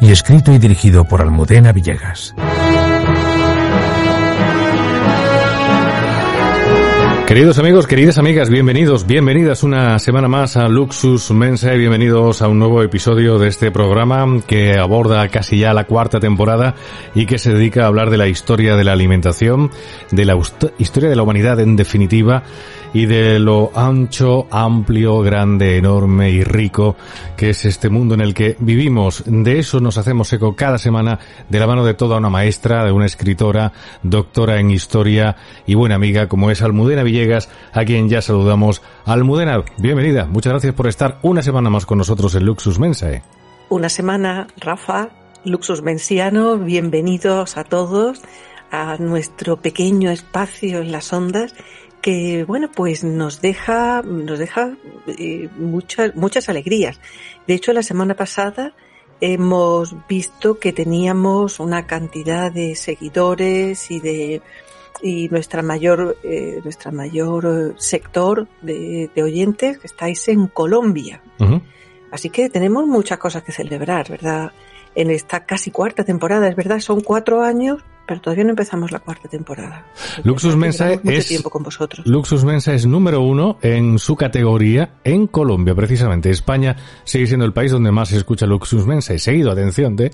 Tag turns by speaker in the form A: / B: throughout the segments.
A: y escrito y dirigido por Almudena Villegas.
B: Queridos amigos, queridas amigas, bienvenidos, bienvenidas una semana más a Luxus Mensa y bienvenidos a un nuevo episodio de este programa que aborda casi ya la cuarta temporada y que se dedica a hablar de la historia de la alimentación, de la historia de la humanidad en definitiva y de lo ancho, amplio, grande, enorme y rico que es este mundo en el que vivimos. De eso nos hacemos eco cada semana de la mano de toda una maestra, de una escritora, doctora en historia y buena amiga como es Almudena Villegas, a quien ya saludamos. Almudena, bienvenida. Muchas gracias por estar una semana más con nosotros en Luxus Mensae.
C: Una semana, Rafa, Luxus Mensiano, bienvenidos a todos a nuestro pequeño espacio en las ondas que bueno pues nos deja nos deja eh, muchas muchas alegrías. De hecho la semana pasada hemos visto que teníamos una cantidad de seguidores y de y nuestra mayor eh, nuestra mayor sector de, oyentes que estáis en Colombia. Así que tenemos muchas cosas que celebrar verdad en esta casi cuarta temporada es verdad son cuatro años pero todavía no empezamos la cuarta temporada.
B: Luxus Mensa es
C: tiempo con vosotros.
B: Luxus Mensa es número uno en su categoría en Colombia, precisamente. España sigue siendo el país donde más se escucha Luxus Mensa, seguido, atención, de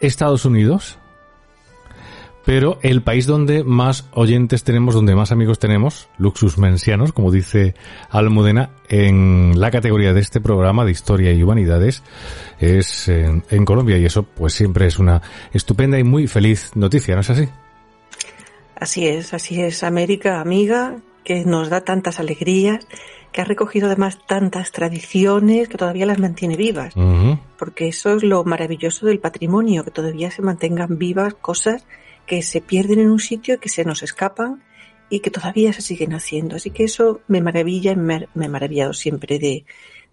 B: Estados Unidos, pero el país donde más oyentes tenemos, donde más amigos tenemos, Luxus Mensianos, como dice Almudena, en la categoría de este programa de Historia y Humanidades, es en, en Colombia y eso pues siempre es una estupenda y muy feliz noticia, ¿no es así?
C: Así es, así es, América, amiga, que nos da tantas alegrías, que ha recogido además tantas tradiciones que todavía las mantiene vivas, porque eso es lo maravilloso del patrimonio, que todavía se mantengan vivas cosas que se pierden en un sitio y que se nos escapan y que todavía se siguen haciendo. Así que eso me maravilla y me, he maravillado siempre de,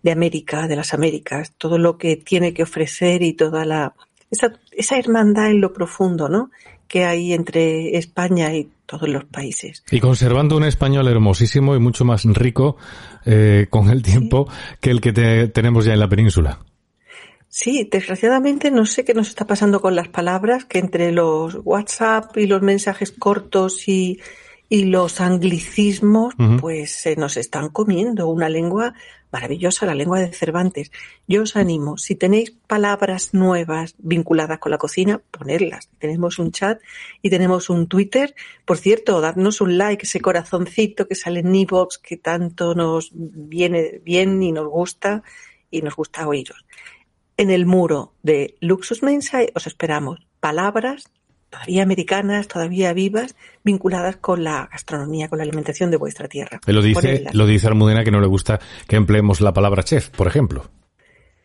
C: de, América, de las Américas, todo lo que tiene que ofrecer y toda la esa, esa hermandad en lo profundo, ¿no? que hay entre España y todos los países.
B: Y conservando un español hermosísimo y mucho más rico eh, con el tiempo que el que tenemos ya en la península.
C: Sí, desgraciadamente no sé qué nos está pasando con las palabras, que entre los WhatsApp y los mensajes cortos y, y los anglicismos, pues se nos están comiendo una lengua maravillosa, la lengua de Cervantes. Yo os animo, si tenéis palabras nuevas vinculadas con la cocina, ponerlas. Tenemos un chat y tenemos un Twitter. Por cierto, darnos un like, ese corazoncito que sale en Evox, que tanto nos viene bien y nos gusta y nos gusta oíros. En el muro de Luxus Mensae os esperamos palabras todavía americanas, todavía vivas, vinculadas con la gastronomía, con la alimentación de vuestra tierra.
B: Lo dice, lo dice Almudena que no le gusta que empleemos la palabra chef, por ejemplo.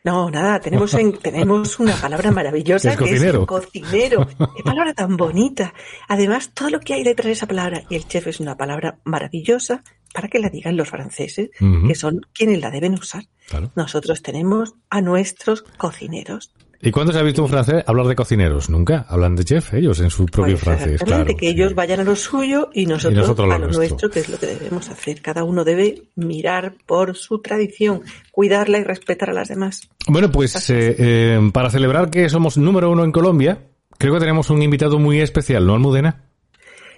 C: No, nada, tenemos, tenemos una palabra maravillosa que es cocinero. Qué palabra tan bonita. Además, todo lo que hay detrás de esa palabra, y el chef es una palabra maravillosa para que la digan los franceses, que son quienes la deben usar. Nosotros tenemos a nuestros cocineros.
B: ¿Y cuándo se ha visto un francés hablar de cocineros? Nunca. Hablan de chef ellos en su propio
C: Pues
B: francés, claro.
C: que ellos vayan a lo suyo y nosotros,
B: nosotros a lo
C: a lo
B: nuestro.
C: nuestro, que es lo que debemos hacer. Cada uno debe mirar por su tradición, cuidarla y respetar a las demás.
B: Bueno, pues eh, eh, para celebrar que somos número uno en Colombia, creo que tenemos un invitado muy especial, ¿no, Almudena?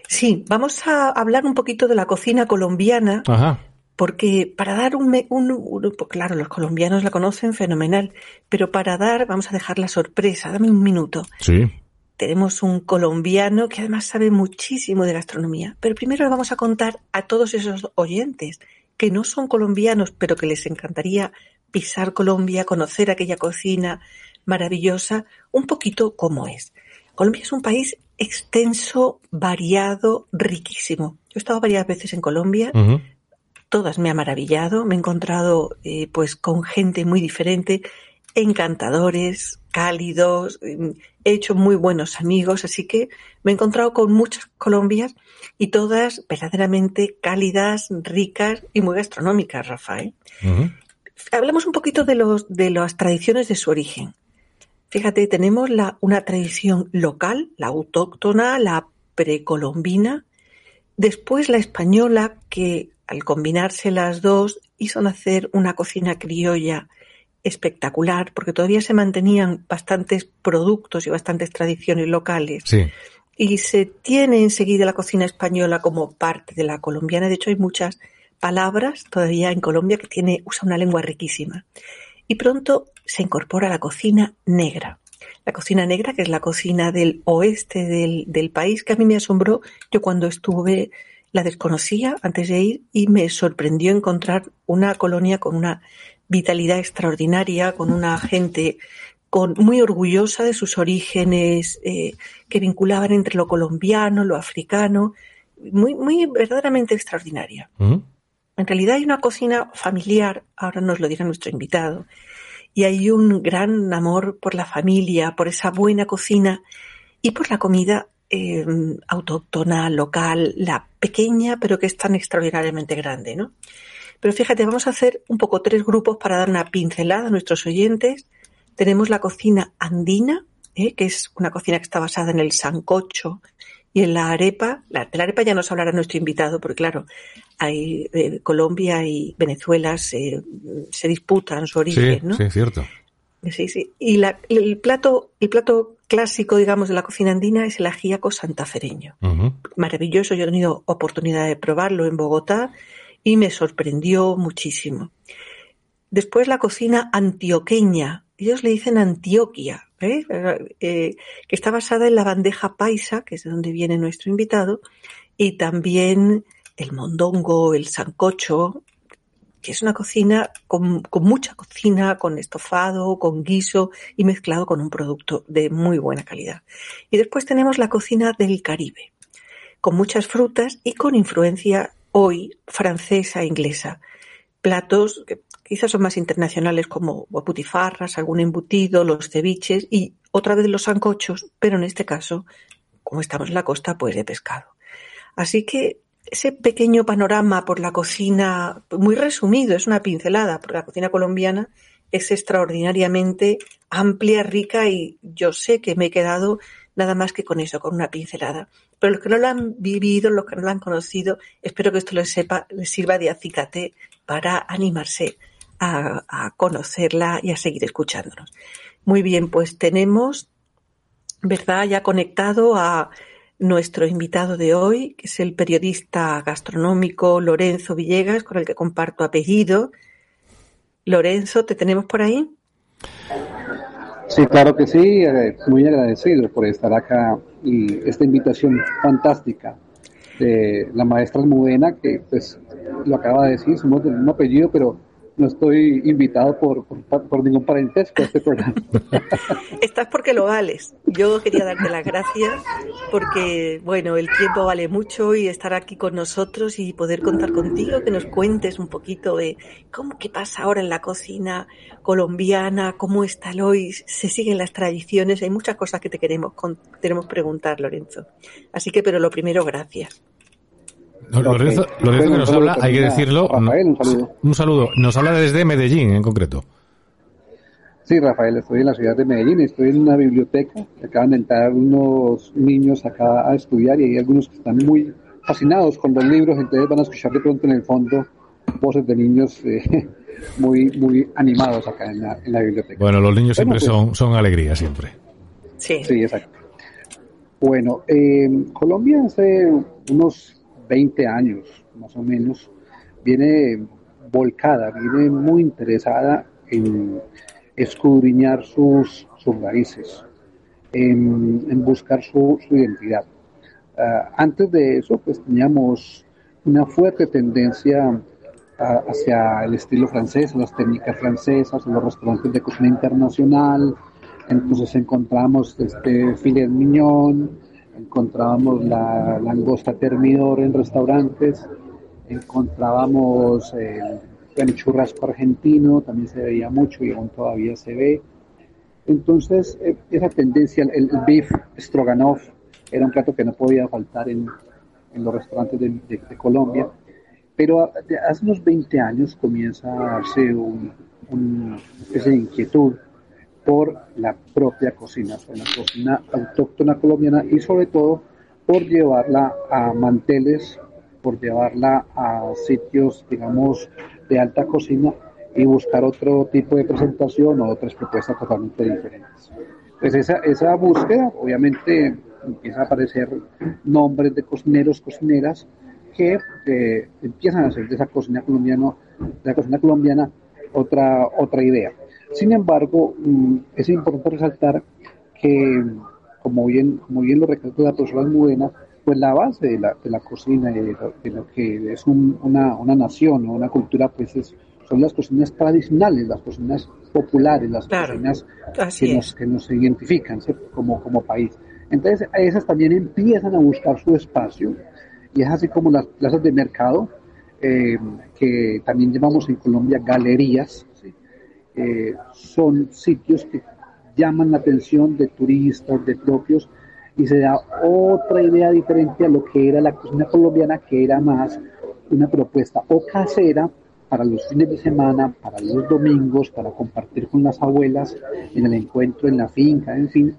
C: Sí, vamos a hablar un poquito de la cocina colombiana,
B: Ajá.
C: Porque para dar un, un- un- claro, los colombianos la conocen fenomenal, pero para dar, vamos a dejar la sorpresa, dame un minuto.
B: Sí.
C: Tenemos un colombiano que además sabe muchísimo de gastronomía, pero primero le vamos a contar a todos esos oyentes que no son colombianos, pero que les encantaría pisar Colombia, conocer aquella cocina maravillosa, un poquito cómo es. Colombia es un país extenso, variado, riquísimo. Yo he estado varias veces en Colombia. Todas me ha maravillado, me he encontrado eh, pues con gente muy diferente, encantadores, cálidos, mm, he hecho muy buenos amigos, así que me he encontrado con muchas Colombias y todas verdaderamente cálidas, ricas y muy gastronómicas, Rafael.
B: Ujú.
C: Hablamos un poquito de los de las tradiciones de su origen. Fíjate, tenemos la, una tradición local, la autóctona, la precolombina, después la española, que al combinarse las dos hizo nacer una cocina criolla espectacular, porque todavía se mantenían bastantes productos y bastantes tradiciones locales.
B: Sí.
C: Y se tiene enseguida la cocina española como parte de la colombiana. De hecho, hay muchas palabras todavía en Colombia que tiene, usa una lengua riquísima. Y pronto se incorpora la cocina negra. La cocina negra, que es la cocina del oeste del, del país, que a mí me asombró. Yo cuando estuve la desconocía antes de ir y me sorprendió encontrar una colonia con una vitalidad extraordinaria, con una gente con, muy orgullosa de sus orígenes eh, que vinculaban entre lo colombiano, lo africano, muy, muy verdaderamente extraordinaria. En realidad hay una cocina familiar, ahora nos lo dirá nuestro invitado, y hay un gran amor por la familia, por esa buena cocina y por la comida eh, autóctona, local, la pequeña, pero que es tan extraordinariamente grande, ¿no? Pero fíjate, vamos a hacer un poco tres grupos para dar una pincelada a nuestros oyentes. Tenemos la cocina andina, ¿eh? que es una cocina que está basada en el sancocho y en la arepa. La, de la arepa ya nos hablará nuestro invitado, porque claro, hay eh, Colombia y Venezuela se, se disputan su origen,
B: Sí,
C: ¿no?
B: sí, cierto.
C: Sí, sí. Y la- el plato, el plato clásico, digamos, de la cocina andina es el ajíaco santafereño. Maravilloso. Yo he tenido oportunidad de probarlo en Bogotá y me sorprendió muchísimo. Después la cocina antioqueña. Ellos le dicen Antioquia, ¿eh? Eh, que está basada en la bandeja paisa, que es de donde viene nuestro invitado, y también el mondongo, el sancocho, que es una cocina con, mucha cocina, con estofado, con guiso y mezclado con un producto de muy buena calidad. Y después tenemos la cocina del Caribe, con muchas frutas y con influencia hoy francesa e inglesa. Platos que quizás son más internacionales como putifarras, algún embutido, los ceviches y otra vez los sancochos, pero en este caso, como estamos en la costa, pues de pescado. Así que ese pequeño panorama por la cocina, muy resumido, es una pincelada, porque la cocina colombiana es extraordinariamente amplia, rica y yo sé que me he quedado nada más que con eso, con una pincelada. Pero los que no lo han vivido, los que no lo han conocido, espero que esto les, sepa, les sirva de acicate para animarse a, a conocerla y a seguir escuchándonos. Muy bien, pues tenemos, ¿verdad? Ya conectado a nuestro invitado de hoy, que es el periodista gastronómico Lorenzo Villegas, con el que comparto apellido. Lorenzo, ¿te tenemos por ahí?
D: Sí, claro que sí, eh, muy agradecido por estar acá y esta invitación fantástica de la maestra Almudena, que pues lo acaba de decir, somos del mismo apellido, pero no estoy invitado por, ningún parentesco a este programa.
C: Estás porque lo vales. Yo quería darte las gracias porque, bueno, el tiempo vale mucho y estar aquí con nosotros y poder contar contigo, que nos cuentes un poquito de cómo qué pasa ahora en la cocina colombiana, cómo está el hoy, se siguen las tradiciones, hay muchas cosas que te queremos, con- queremos preguntar, Lorenzo. Así que, pero lo primero, gracias.
B: Lorenzo,
D: Ok.
B: Lorenzo que nos habla, hay que decirlo.
D: Rafael, un saludo.
B: Un saludo. Nos habla desde Medellín, en concreto.
D: Sí, Rafael, estoy en la ciudad de Medellín, estoy en una biblioteca, acaban de entrar unos niños acá a estudiar y hay algunos que están muy fascinados con los libros, entonces van a escuchar de pronto en el fondo voces de niños eh, muy muy animados acá en la, biblioteca.
B: Bueno, los niños siempre pues son, son alegría, siempre.
D: Sí. Sí, exacto. Bueno, eh, Colombia hace unos 20 años, más o menos, viene volcada, viene muy interesada en escudriñar sus, sus raíces, en, buscar su, identidad. Ah, antes de eso, pues teníamos una fuerte tendencia hacia el estilo francés, las técnicas francesas, los restaurantes de cocina internacional. Entonces encontramos este filet mignon, encontrábamos la langosta termidor en restaurantes, encontrábamos el, churrasco argentino, también se veía mucho y aún todavía se ve. Entonces, eh, esa tendencia, el, beef stroganoff, era un plato que no podía faltar en, los restaurantes de, Colombia. Pero hace unos 20 años comienza a darse un, una de inquietud por la propia cocina, por la cocina autóctona colombiana y sobre todo por llevarla a manteles, por llevarla a sitios, digamos, de alta cocina y buscar otro tipo de presentación o otras propuestas totalmente diferentes. Pues esa, esa búsqueda, obviamente, empieza a aparecer nombres de cocineros, cocineras que eh, empiezan a hacer de esa cocina colombiana, de la cocina colombiana otra, otra idea. Sin embargo, mm, es importante resaltar que, como bien, como bien lo recalcó la profesora buena, pues la base de la, de la cocina de lo, que es una, una, nación o una cultura, pues es, son las cocinas tradicionales, las cocinas populares, las cocinas que nos, que nos, identifican como, como país. Entonces, esas también empiezan a buscar su espacio y es así como las plazas de mercado, eh, que también llamamos en Colombia galerías, eh, son sitios que llaman la atención de turistas, de propios, y se da otra idea diferente a lo que era la cocina colombiana, que era más una propuesta o casera para los fines de semana, para los domingos, para compartir con las abuelas en el encuentro en la finca, en fin.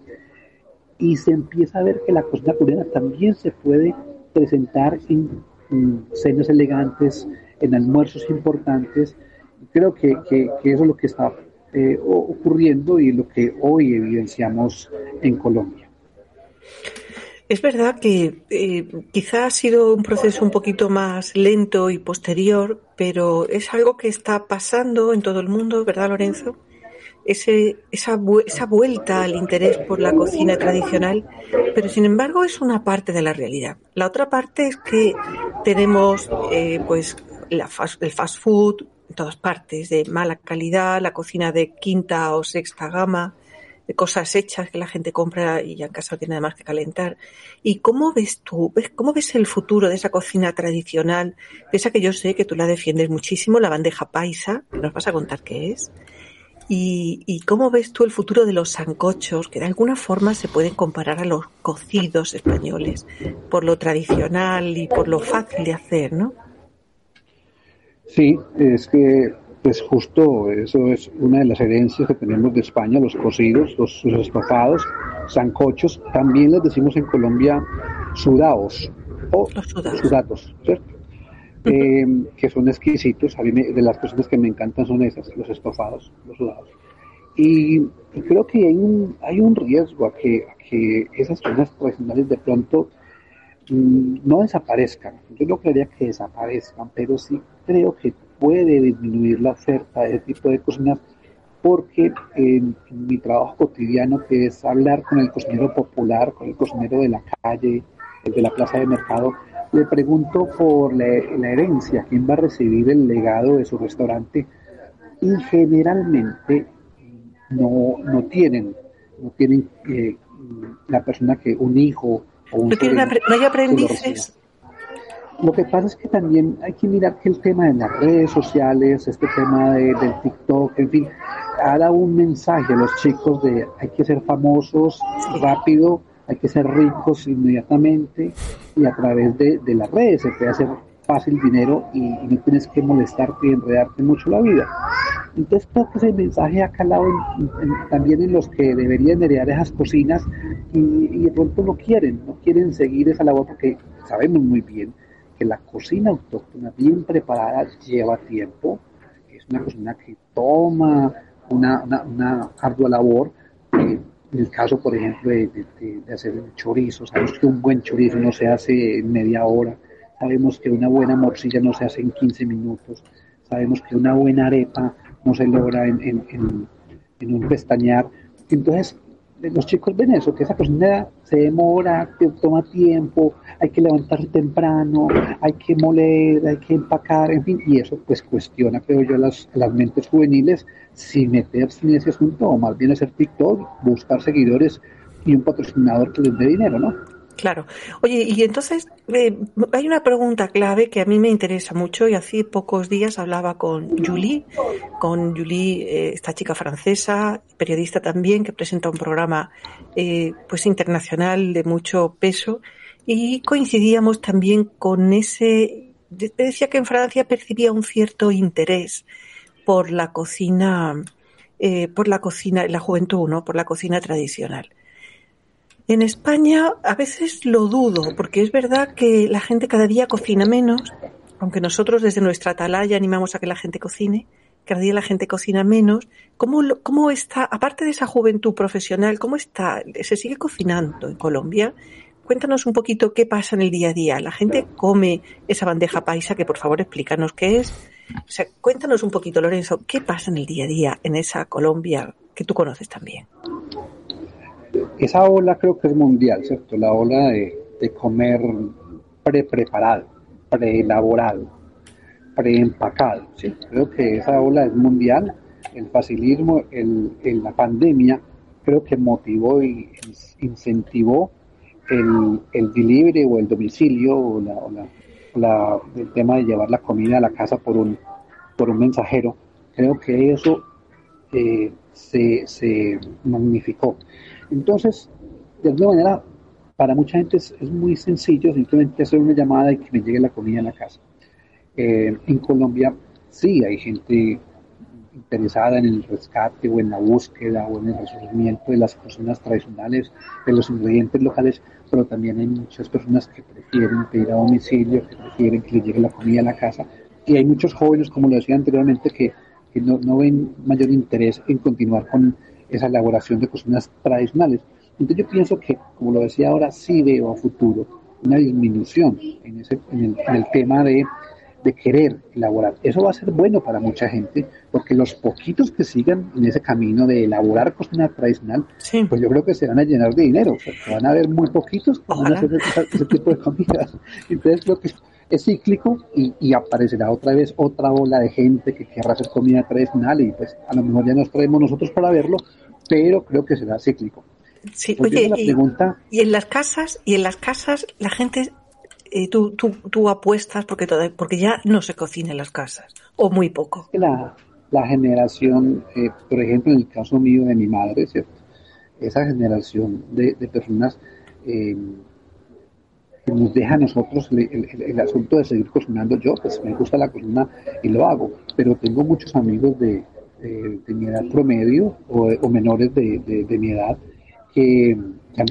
D: Y se empieza a ver que la cocina colombiana también se puede presentar en, cenas elegantes, en almuerzos importantes. Creo que, que, eso es lo que está eh, ocurriendo y lo que hoy evidenciamos en Colombia.
C: Es verdad que eh, quizá ha sido un proceso un poquito más lento y posterior, pero es algo que está pasando en todo el mundo, ¿verdad, Lorenzo? ese, esa, esa vuelta al interés por la cocina tradicional, pero sin embargo es una parte de la realidad. La otra parte es que tenemos eh, pues la el fast food todas partes, de mala calidad, la cocina de quinta o sexta gama, de cosas hechas que la gente compra y ya en casa tiene nada más que calentar. ¿Y cómo ves tú, cómo ves el futuro de esa cocina tradicional? Esa que yo sé que tú la defiendes muchísimo, la bandeja paisa, que nos vas a contar qué es. ¿Y, cómo ves tú el futuro de los sancochos, que de alguna forma se pueden comparar a los cocidos españoles, por lo tradicional y por lo fácil de hacer, ¿no?
D: Sí, es que pues justo eso es una de las herencias que tenemos de España, los cocidos, los, estofados, sancochos, también les decimos en Colombia sudados o sudados, ¿cierto? Eh, que son exquisitos. A mí de las cosas que me encantan son esas, los estofados, los sudados. Y, creo que hay un, hay un riesgo a que, que esas cosas tradicionales de pronto mm, no desaparezcan. Yo no creería que desaparezcan, pero sí creo que puede disminuir la oferta de ese tipo de cocinas porque en, mi trabajo cotidiano, que es hablar con el cocinero popular, con el cocinero de la calle, el de la plaza de mercado, le pregunto por la, herencia, quién va a recibir el legado de su restaurante y generalmente no, no tienen, no tienen eh, la persona que un hijo o un
C: ¿No, ¿No hay aprendices?
D: Lo que pasa es que también hay que mirar que el tema de las redes sociales, este tema de, del TikTok, en fin, ha dado un mensaje a los chicos de hay que ser famosos rápido hay que ser ricos inmediatamente y a través de, las redes se puede hacer fácil dinero y, no tienes que molestarte y enredarte mucho la vida. Entonces creo que ese mensaje ha calado también en los que deberían heredar esas cocinas y, de pronto no quieren, no quieren seguir esa labor porque sabemos muy bien que la cocina autóctona bien preparada lleva tiempo, es una cocina que toma una, una, ardua labor. Eh, en el caso, por ejemplo, de, de, hacer un chorizo, sabemos que un buen chorizo no se hace en media hora, sabemos que una buena morcilla no se hace en 15 minutos, sabemos que una buena arepa no se logra en, en, en, un pestañear. Entonces, los chicos ven eso, que esa cocina se demora, toma tiempo, hay que levantarse temprano, hay que moler, hay que empacar, en fin, y eso pues cuestiona, creo yo, las, las mentes juveniles sin meterse en ese asunto, o más bien hacer TikTok, buscar seguidores y un patrocinador que les dé dinero, ¿no?
C: Claro. Oye, y entonces eh, hay una pregunta clave que a mí me interesa mucho y hace pocos días hablaba con Julie, con Julie, eh, esta chica francesa, periodista también, que presenta un programa eh, pues internacional de mucho peso y coincidíamos también con ese, decía que en Francia percibía un cierto interés por la cocina, por la cocina, la juventud, ¿no? Por la cocina tradicional. En España a veces lo dudo, porque es verdad que la gente cada día cocina menos, aunque nosotros desde nuestra atalaya animamos a que la gente cocine, cada día la gente cocina menos. ¿Cómo, cómo está, aparte de esa juventud profesional, cómo está, se sigue cocinando en Colombia? Cuéntanos un poquito qué pasa en el día a día. La gente come esa bandeja paisa, que por favor explícanos qué es. O sea, cuéntanos un poquito, Lorenzo, qué pasa en el día a día en esa Colombia que tú conoces también
D: esa ola creo que es mundial, ¿cierto? La ola de, comer pre-preparado, pre-elaborado, pre-empacado. Creo que esa ola es mundial. El facilismo, el, la pandemia, creo que motivó y incentivó el, el delivery o el domicilio o, la, el tema de llevar la comida a la casa por un, por un mensajero. Creo que eso eh, se, se magnificó. Entonces, de alguna manera, para mucha gente es, muy sencillo simplemente hacer una llamada y que me llegue la comida a la casa. Eh, en Colombia sí hay gente interesada en el rescate o en la búsqueda o en el resurgimiento de las cocinas tradicionales, de los ingredientes locales, pero también hay muchas personas que prefieren pedir a domicilio, que prefieren que les llegue la comida a la casa. Y hay muchos jóvenes, como lo decía anteriormente, que, que no, no ven mayor interés en continuar con esa elaboración de cocinas tradicionales. Entonces yo pienso que, como lo decía ahora, sí veo a futuro una disminución en, ese, en, el, tema de, de, querer elaborar. Eso va a ser bueno para mucha gente, porque los poquitos que sigan en ese camino de elaborar cocina tradicional, pues yo creo que se van a llenar de dinero. van a haber muy poquitos que van a hacer ese, tipo de comidas. Entonces creo que es cíclico y, y, aparecerá otra vez otra ola de gente que querrá hacer comida tradicional y pues a lo mejor ya nos traemos nosotros para verlo, pero creo que será cíclico.
C: Sí, oye, y, en las casas, y en las casas la gente, eh, tú, tú, tú, apuestas porque, porque ya no se cocina en las casas, o muy poco.
D: La, la generación, eh, por ejemplo, en el caso mío de mi madre, ¿cierto? Esa generación de, de personas eh, que nos deja a nosotros el, asunto de seguir cocinando. Yo, pues me gusta la cocina y lo hago, pero tengo muchos amigos de, de, mi edad promedio o, menores de, mi edad que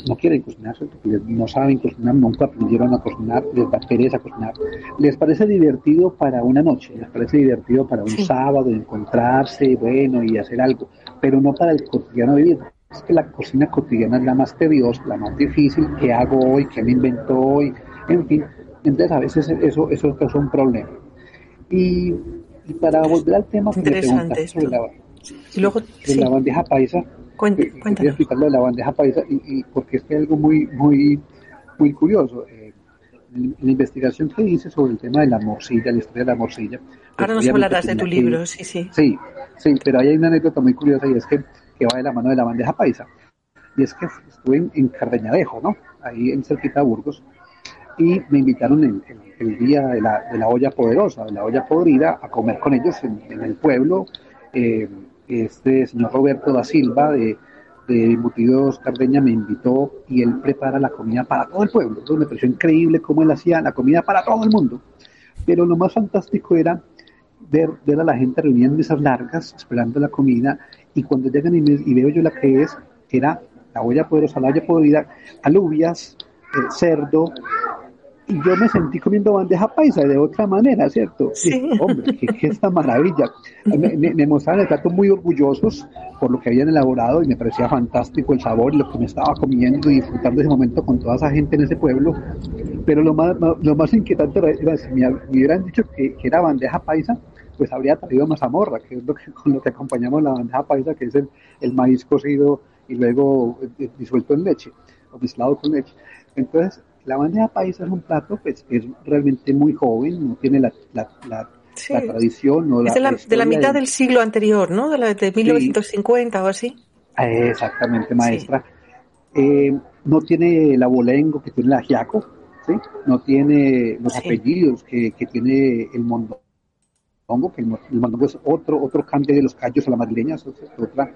D: no quieren cocinar, porque no saben cocinar, nunca aprendieron a cocinar, les da pereza cocinar. Les parece divertido para una noche, les parece divertido para un sábado encontrarse, bueno, y hacer algo, pero no para el cotidiano vivir. Es que la cocina cotidiana es la más tediosa, la más difícil, ¿qué hago hoy? ¿Qué me invento hoy? En fin, entonces a veces eso, eso es un problema. Y y para volver al tema que me sobre la, y luego, la bandeja paisa,
C: Cuéntame,
D: Voy a explicarlo de la bandeja paisa y, porque es que algo muy, muy, muy curioso. Eh, la investigación que hice sobre el tema de la morcilla, la historia de la morcilla.
C: Ahora nos hablarás de tu libro, sí, sí.
D: Sí, sí, pero hay una anécdota muy curiosa y es que, que va de la mano de la bandeja paisa. Y es que estuve en, Cardeñadejo, ¿no? Ahí en cerquita de Burgos, y me invitaron el, el, día de la, de la, olla poderosa, de la olla podrida, a comer con ellos en, el pueblo. Eh, este señor Roberto da Silva de, de Embutidos Cardeña me invitó y él prepara la comida para todo el pueblo. Entonces me pareció increíble cómo él hacía la comida para todo el mundo. Pero lo más fantástico era ver, a la gente reunida en mesas largas, esperando la comida, y cuando llegan y, veo yo la que es, era la olla poderosa, la olla podrida, alubias, eh, cerdo, y yo me sentí comiendo bandeja paisa de otra manera, ¿cierto?
C: Sí.
D: hombre, qué, esta maravilla. Me, me, mostraban el plato muy orgullosos por lo que habían elaborado y me parecía fantástico el sabor y lo que me estaba comiendo y disfrutando ese momento con toda esa gente en ese pueblo. Pero lo más, lo más inquietante era, si me, hubieran dicho que, era bandeja paisa, pues habría traído mazamorra, que es lo que, con lo que acompañamos la bandeja paisa, que es el, el maíz cocido y luego eh, disuelto en leche o mezclado con leche. Entonces, la bandeja paisa es un plato pues es realmente muy joven, no tiene la, la, la, tradición. No
C: es de la, de la mitad del siglo anterior, ¿no? De, la, de 1950 o así.
D: Exactamente, maestra. Eh, no tiene el abolengo que tiene la ajiaco, ¿sí? No tiene los apellidos que, que, tiene el mondongo, que el, mondongo es otro, otro cambio de los callos a la madrileña, es otra, otra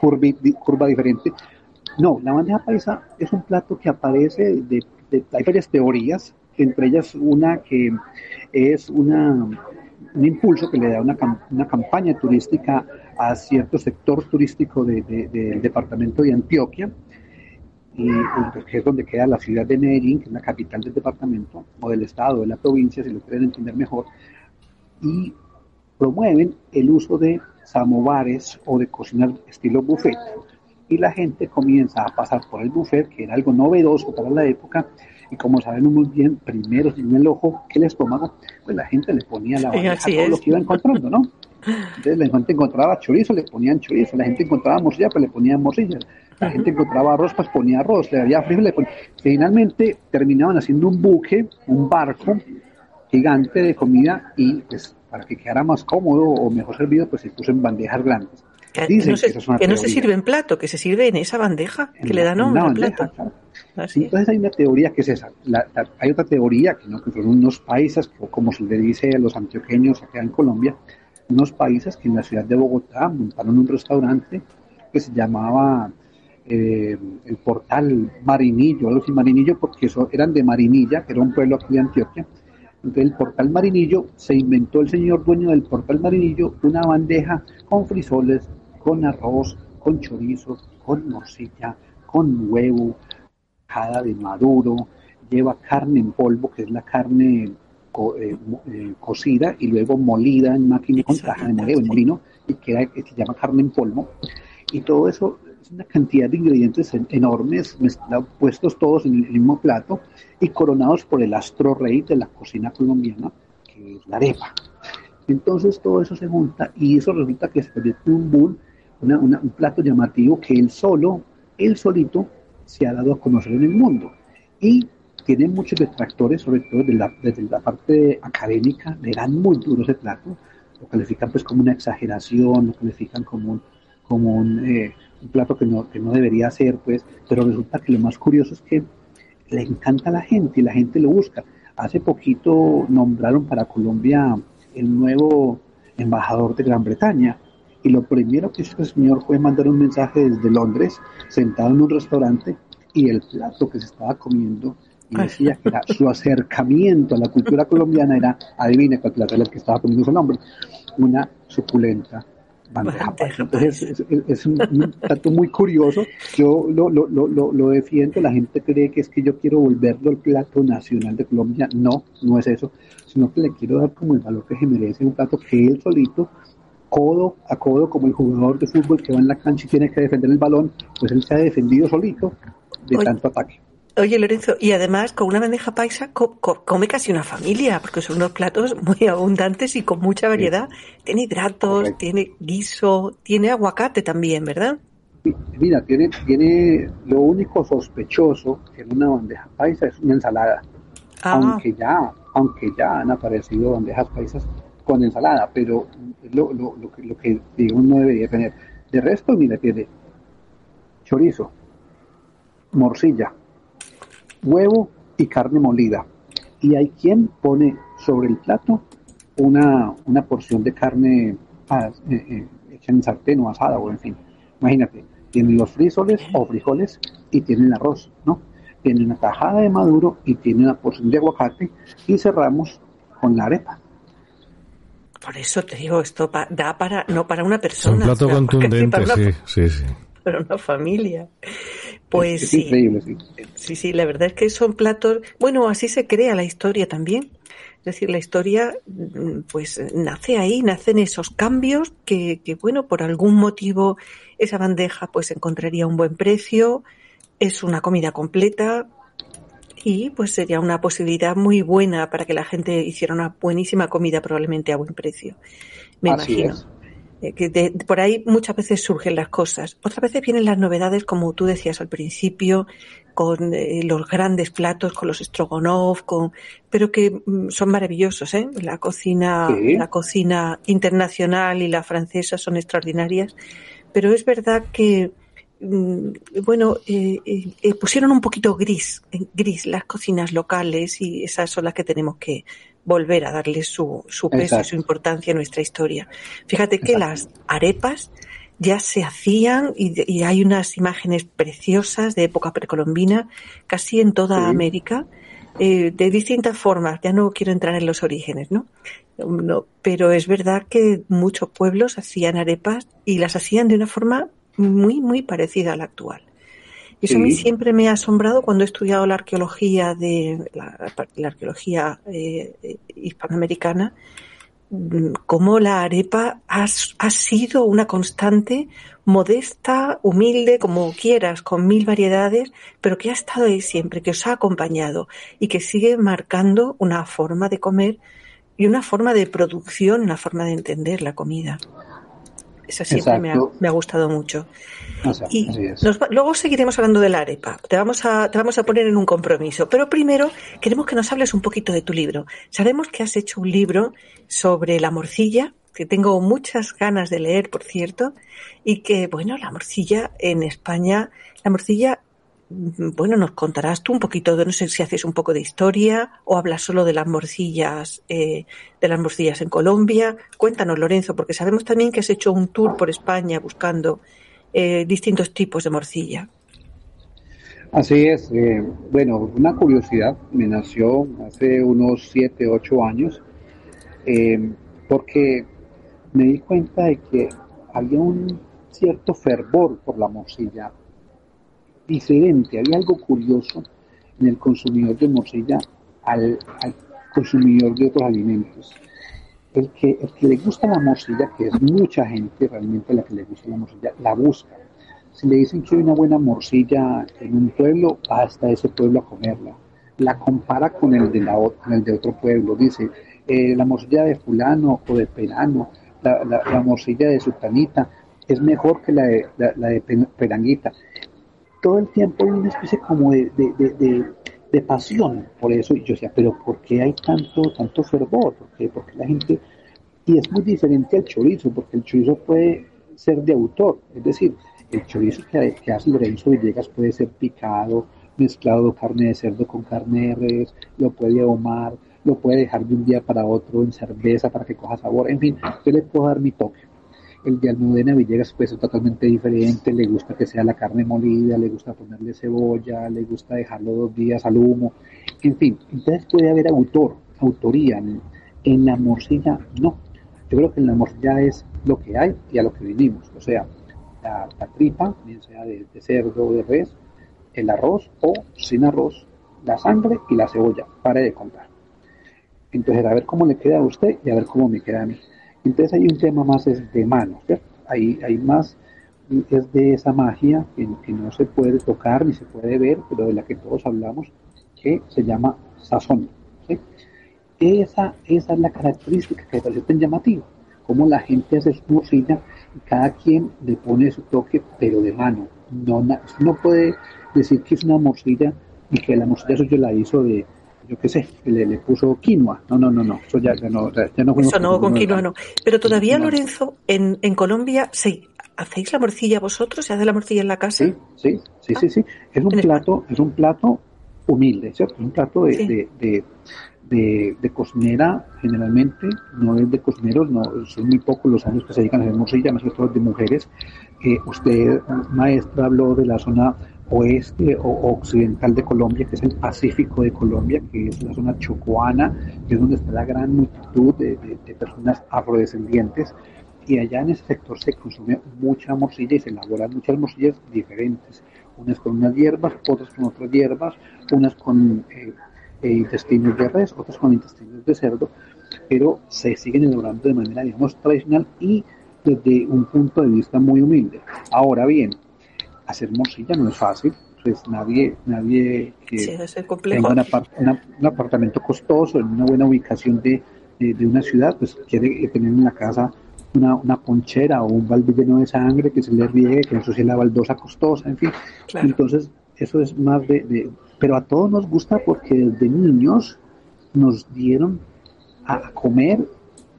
D: curva, curva diferente. No, la bandeja paisa es un plato que aparece de, hay varias teorías, entre ellas una que es una, un impulso que le da una, una campaña turística a cierto sector turístico del departamento de Antioquia, y, que es donde queda la ciudad de Medellín, que es la capital del departamento, o del estado, de la provincia, si lo quieren entender mejor, y promueven el uso de samovares o de cocina estilo buffet y la gente comienza a pasar por el buffet, que era algo novedoso para la época, y como saben muy bien, primero en el ojo que el estómago, pues la gente le ponía la bandeja a todo lo que iba encontrando, ¿no? Entonces la gente encontraba chorizo, le ponían chorizo, la gente encontraba morcilla, pues le ponían morcilla, la gente encontraba arroz, pues ponía arroz, le había frijol, le ponía... Finalmente terminaban haciendo un buque, un barco gigante de comida y pues para que quedara más cómodo o mejor servido, pues se puso en bandejas grandes.
C: Que, no, se, que no, se, sirve en plato, que se sirve en esa bandeja que le da nombre al plato.
D: entonces hay una teoría que es esa. hay otra teoría que, ¿no? que son unos países, como se le dice a los antioqueños acá en Colombia, unos países que en la ciudad de Bogotá montaron un restaurante que se llamaba eh, el Portal Marinillo, algo así Marinillo, porque eso eran de Marinilla, que era un pueblo aquí de Antioquia. Entonces el Portal Marinillo se inventó el señor dueño del Portal Marinillo una bandeja con frisoles, con arroz, con chorizo, con morcilla, con huevo, jada de maduro, lleva carne en polvo, que es la carne eh, eh, cocida y luego molida en máquina con caja de en molino, y queda, que se llama carne en polvo. Y todo eso es una cantidad de ingredientes enormes, puestos todos en el mismo plato y coronados por el astro rey de la cocina colombiana, que es la arepa. Entonces todo eso se junta y eso resulta que se convierte en un boom un plato llamativo que él solo, él solito, se ha dado a conocer en el mundo. Y tiene muchos detractores, sobre todo desde la, desde la parte académica, le dan muy duro ese plato, lo califican pues como una exageración, lo califican como un, como un, eh, un plato que no, que no debería ser, pues, pero resulta que lo más curioso es que le encanta a la gente y la gente lo busca. Hace poquito nombraron para Colombia el nuevo embajador de Gran Bretaña y lo primero que hizo el señor fue mandar un mensaje desde Londres, sentado en un restaurante, y el plato que se estaba comiendo, y decía que era su acercamiento a la cultura colombiana era, adivine cuál plato era el que estaba comiendo su nombre, una suculenta bandeja Entonces es, un, plato muy curioso. Yo lo, lo, lo, lo, defiendo. La gente cree que es que yo quiero volverlo el plato nacional de Colombia. No, no es eso. Sino que le quiero dar como el valor que se merece un plato que él solito codo a codo como el jugador de fútbol que va en la cancha y tiene que defender el balón, pues él se ha defendido solito de tanto ataque.
C: Oye, Lorenzo, y además con una bandeja paisa come casi una familia, porque son unos platos muy abundantes y con mucha variedad. Tiene hidratos, tiene guiso, tiene aguacate también, ¿verdad?
D: Mira, tiene, tiene lo único sospechoso en una bandeja paisa es una ensalada. Ah. Aunque ya, aunque ya han aparecido bandejas paisas con ensalada, pero lo, lo, lo, que, lo que digamos no debería tener. De resto, mira, tiene chorizo, morcilla, huevo y carne molida. Y hay quien pone sobre el plato una, una porción de carne eh, eh, hecha en sartén o asada, o en fin. Imagínate, tienen los frisoles o frijoles y tienen arroz, ¿no? Tiene una tajada de maduro y tiene una porción de aguacate y cerramos con la arepa
C: por eso te digo, esto da para, no para una persona.
B: un plato contundente, sí, sí, sí.
C: Para una familia. Pues sí. sí. Sí, sí, la verdad es que son platos, bueno, así se crea la historia también. Es decir, la historia, mm, pues nace ahí, nacen esos cambios que, que, bueno, por algún motivo esa bandeja pues encontraría un buen precio, es una comida completa, y pues sería una posibilidad muy buena para que la gente hiciera una buenísima comida probablemente a buen precio. Me imagino. Eh, que de, por ahí muchas veces surgen las cosas. Otras veces vienen las novedades, como tú decías al principio, con eh, los grandes platos, con los strogonov, con, pero que mm, son maravillosos, ¿eh? La cocina, la cocina internacional y la francesa son extraordinarias. Pero es verdad que bueno, eh, eh, eh, pusieron un poquito gris, gris las cocinas locales y esas son las que tenemos que volver a darle su, su peso y su importancia en nuestra historia. Fíjate que las arepas ya se hacían y, hay unas imágenes preciosas de época precolombina casi en toda América. de distintas formas, ya no quiero entrar en los orígenes, ¿no? ¿no? Pero es verdad que muchos pueblos hacían arepas y las hacían de una forma muy, muy parecida a la actual. Y eso a mí siempre me ha asombrado cuando he estudiado la arqueología de la, arqueología eh, hispanoamericana, mm, cómo la arepa ha, ha, sido una constante modesta, humilde, como quieras, con mil variedades, pero que ha estado ahí siempre, que os ha acompañado y que sigue marcando una forma de comer y una forma de producción, una forma de entender la comida. Eso siempre me ha, gustado mucho. y luego seguiremos hablando de la arepa. Te vamos, a, te vamos a poner en un compromiso. Pero primero queremos que nos hables un poquito de tu libro. Sabemos que has hecho un libro sobre la morcilla, que tengo muchas ganas de leer, por cierto, y que, bueno, la morcilla en España, la morcilla bueno, nos contarás tú un poquito no sé si haces un poco de historia o hablas solo de las morcillas, eh, de las morcillas en Colombia. Cuéntanos, Lorenzo, porque sabemos también que has hecho un tour por España buscando eh, distintos tipos de morcilla.
D: Así es. Eh, bueno, una curiosidad me nació hace unos 7, 8 años, porque me di cuenta de que había un cierto fervor por la morcilla diferente, había algo curioso en el consumidor de morcilla al, consumidor de otros alimentos. El que, el que le gusta la morcilla, que es mucha gente realmente la que le gusta la morcilla, la busca. Si le dicen que hay una buena morcilla en un pueblo, va hasta ese pueblo a comerla. La compara con el de, la, el de otro pueblo. Dice, eh, la morcilla de fulano o de perano, la, la, morcilla de sultanita, es mejor que la de, la, de peranguita todo el tiempo hay una especie como de, de, pasión por eso. Y yo decía, pero ¿por qué hay tanto, tanto fervor? ¿Por qué? Porque la gente... Y es muy diferente al chorizo, porque el chorizo puede ser de autor. Es decir, el chorizo que, que hace Lorenzo Villegas puede ser picado, mezclado carne de cerdo con carne de res, lo puede ahumar, lo puede dejar de un día para otro en cerveza para que coja sabor. En fin, yo le puedo dar mi toque. El de Almudena Villegas pues es totalmente diferente, le gusta que sea la carne molida, le gusta ponerle cebolla, le gusta dejarlo dos días al humo, en fin, entonces puede haber autor, autoría, en, la morcilla no, yo creo que en la morcilla es lo que hay y a lo que vivimos, o sea, la, tripa, bien sea de, cerdo o de res, el arroz o sin arroz, la sangre y la cebolla, pare de contar. Entonces, a ver cómo le queda a usted y a ver cómo me queda a mí. Entonces hay un tema más es de manos, Hay, hay más, es de esa magia que, no se puede tocar ni se puede ver, pero de la que todos hablamos, que se llama sazón. Esa, esa es la característica que parece tan llamativa, como la gente hace su morcilla y cada quien le pone su toque, pero de mano. No, no puede decir que es una morcilla y que la morcilla suya la hizo de, yo qué sé, le, le, puso quinoa. No, no, no, no, eso ya, no, ya no
C: Eso no, con quinoa no. Pero todavía, Lorenzo, en, en Colombia, sí, ¿hacéis la morcilla vosotros? ¿Se hace la morcilla en la casa?
D: Sí, sí, sí, sí, sí. Es un plato, es un plato humilde, ¿cierto? Es un plato de, de, de, de, cocinera, generalmente, no es de cocineros, no, son muy pocos los años que se dedican a hacer morcilla, más que todo de mujeres. Eh, usted, maestra, habló de la zona oeste o occidental de Colombia, que es el Pacífico de Colombia, que es la zona chocoana, que es donde está la gran multitud de, personas afrodescendientes. Y allá en ese sector se consume mucha morcilla y se elaboran muchas morcillas diferentes, unas con unas hierbas, otras con otras hierbas, unas con eh, eh, intestinos de res, otras con intestinos de cerdo, pero se siguen elaborando de manera, digamos, tradicional y desde un punto de vista muy humilde. Ahora bien, hacer morcilla no es fácil, pues nadie, nadie que tenga un apartamento costoso en una buena ubicación de, de, una ciudad, pues quiere tener en la casa una, una, ponchera o un balde lleno de sangre que se le riegue, que eso sea la baldosa costosa, en fin. Entonces, eso es más de, Pero a todos nos gusta porque desde niños nos dieron a comer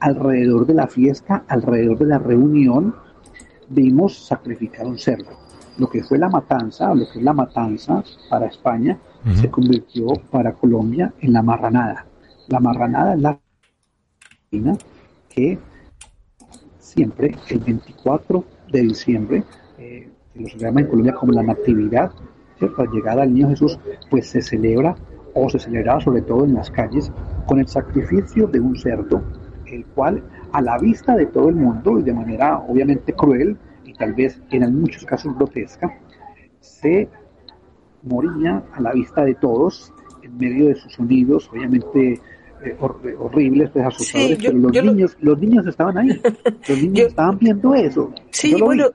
D: alrededor de la fiesta, alrededor de la reunión, vimos sacrificar un cerdo lo que fue la matanza, lo que es la matanza para España, se convirtió para Colombia en la marranada. La marranada es la que siempre, el 24 de diciembre, eh, lo se llama en Colombia como la Natividad, ¿cierto? la llegada al niño Jesús, pues se celebra o se celebraba sobre todo en las calles con el sacrificio de un cerdo, el cual a la vista de todo el mundo y de manera obviamente cruel, tal vez en muchos casos grotesca, se moría a la vista de todos en medio de sus sonidos, obviamente eh, horribles, pues asustadores, pero los niños, los niños estaban ahí, los niños estaban viendo eso.
C: Sí, bueno,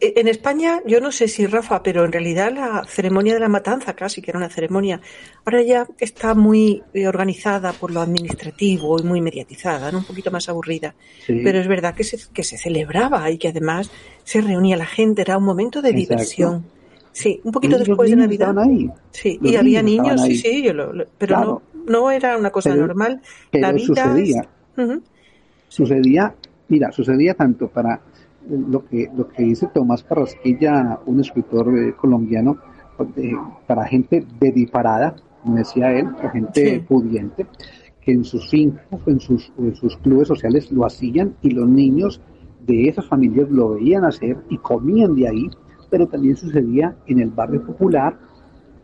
C: e, en España, yo no sé si Rafa, pero en realidad la ceremonia de la matanza casi que era una ceremonia, ahora ya está muy eh, organizada por lo administrativo y muy mediatizada, ¿no? un poquito más aburrida, pero es verdad que se, que se celebraba y que además se reunía la gente, era un momento de diversión. Sí, un poquito después de Navidad.
D: Ahí.
C: Sí, y había niños, sí, sí, yo lo, pero no no era una cosa normal.
D: la vida sucedía. Sucedía, mira, sucedía tanto para lo que, lo que dice Tomás Carrasquilla, un escritor eh, colombiano, para gente dediparada, como decía él, para gente pudiente, que en sus fincas o en sus, en sus clubes sociales lo hacían y los niños de esas familias lo veían hacer y comían de ahí, pero también sucedía en el barrio popular